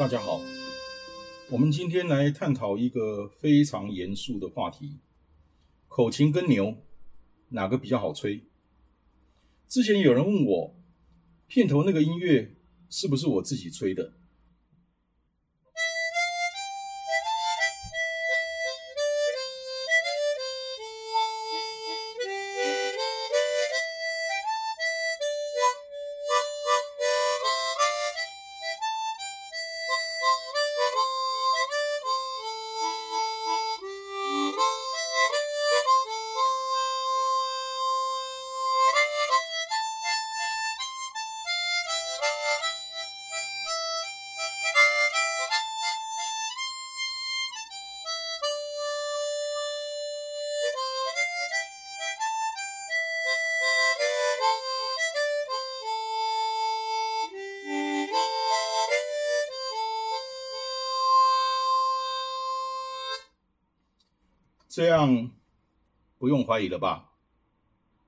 大家好，我们今天来探讨一个非常严肃的话题：口琴跟牛。哪个比较好吹？之前有人问我，片头那个音乐是不是我自己吹的？这样不用怀疑了吧？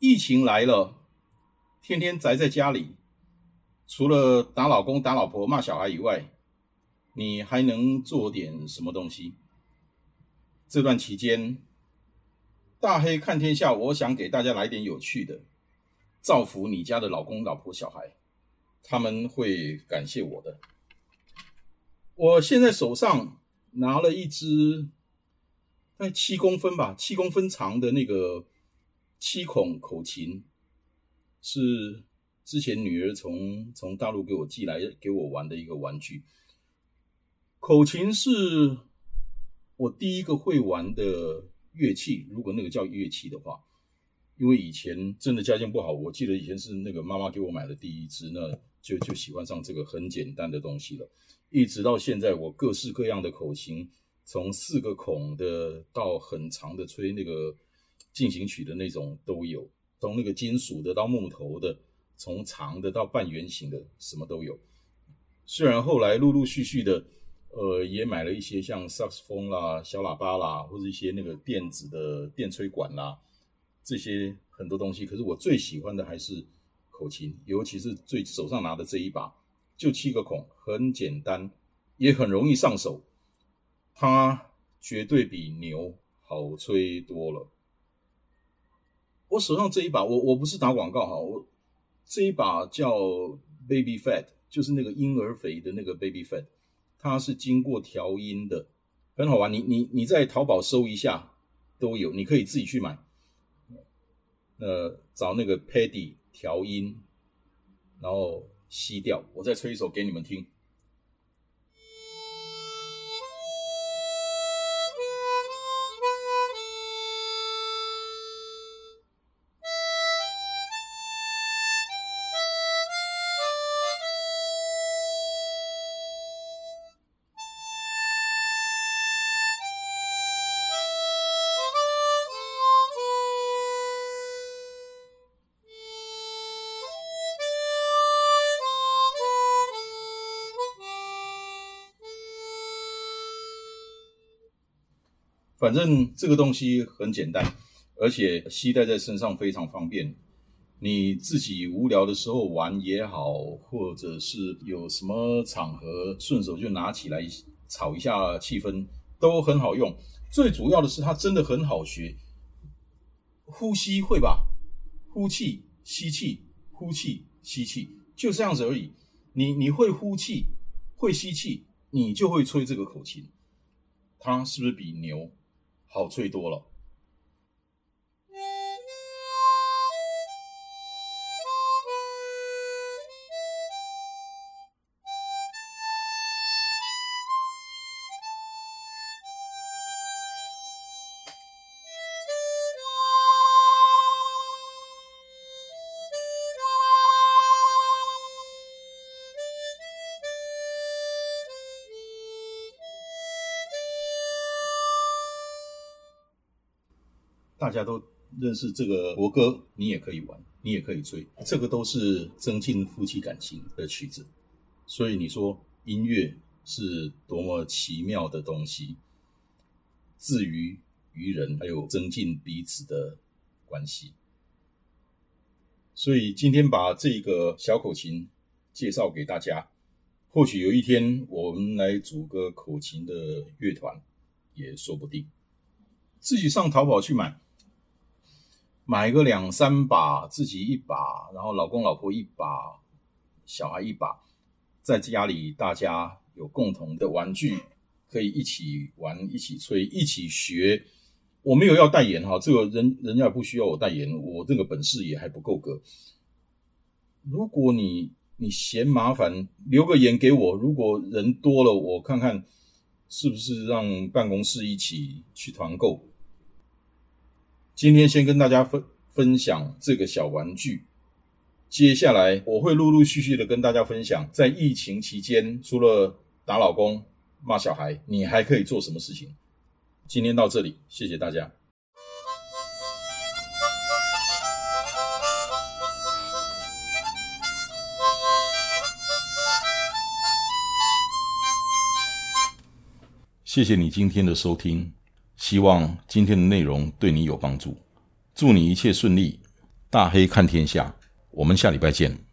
疫情来了，天天宅在家里，除了打老公、打老婆、骂小孩以外，你还能做点什么东西？这段期间，大黑看天下，我想给大家来点有趣的，造福你家的老公、老婆、小孩，他们会感谢我的。我现在手上拿了一支。那七公分吧，七公分长的那个七孔口琴，是之前女儿从从大陆给我寄来给我玩的一个玩具。口琴是我第一个会玩的乐器，如果那个叫乐器的话，因为以前真的家境不好，我记得以前是那个妈妈给我买的第一支，那就就喜欢上这个很简单的东西了。一直到现在，我各式各样的口琴。从四个孔的到很长的吹那个进行曲的那种都有，从那个金属的到木头的，从长的到半圆形的，什么都有。虽然后来陆陆续续的，呃，也买了一些像萨克斯风啦、小喇叭啦，或者一些那个电子的电吹管啦，这些很多东西。可是我最喜欢的还是口琴，尤其是最手上拿的这一把，就七个孔，很简单，也很容易上手。它绝对比牛好吹多了。我手上这一把，我我不是打广告哈，我这一把叫 Baby Fat，就是那个婴儿肥的那个 Baby Fat，它是经过调音的，很好玩。你你你在淘宝搜一下都有，你可以自己去买。呃，找那个 Paddy 调音，然后吸掉，我再吹一首给你们听。反正这个东西很简单，而且携带在身上非常方便。你自己无聊的时候玩也好，或者是有什么场合，顺手就拿起来炒一下气氛，都很好用。最主要的是它真的很好学，呼吸会吧？呼气、吸气、呼气、吸气，就这样子而已。你你会呼气，会吸气，你就会吹这个口琴。它是不是比牛？好吹多了。大家都认识这个国歌，你也可以玩，你也可以吹，这个都是增进夫妻感情的曲子。所以你说音乐是多么奇妙的东西，至于于人，还有增进彼此的关系。所以今天把这个小口琴介绍给大家，或许有一天我们来组个口琴的乐团也说不定。自己上淘宝去买，买个两三把，自己一把，然后老公老婆一把，小孩一把，在家里大家有共同的玩具，可以一起玩、一起吹、一起学。我没有要代言哈，这个人人家不需要我代言，我这个本事也还不够格。如果你你嫌麻烦，留个言给我。如果人多了，我看看是不是让办公室一起去团购。今天先跟大家分分享这个小玩具，接下来我会陆陆续续的跟大家分享，在疫情期间，除了打老公、骂小孩，你还可以做什么事情？今天到这里，谢谢大家。谢谢你今天的收听，希望今天的内容对你有帮助。祝你一切顺利，大黑看天下，我们下礼拜见。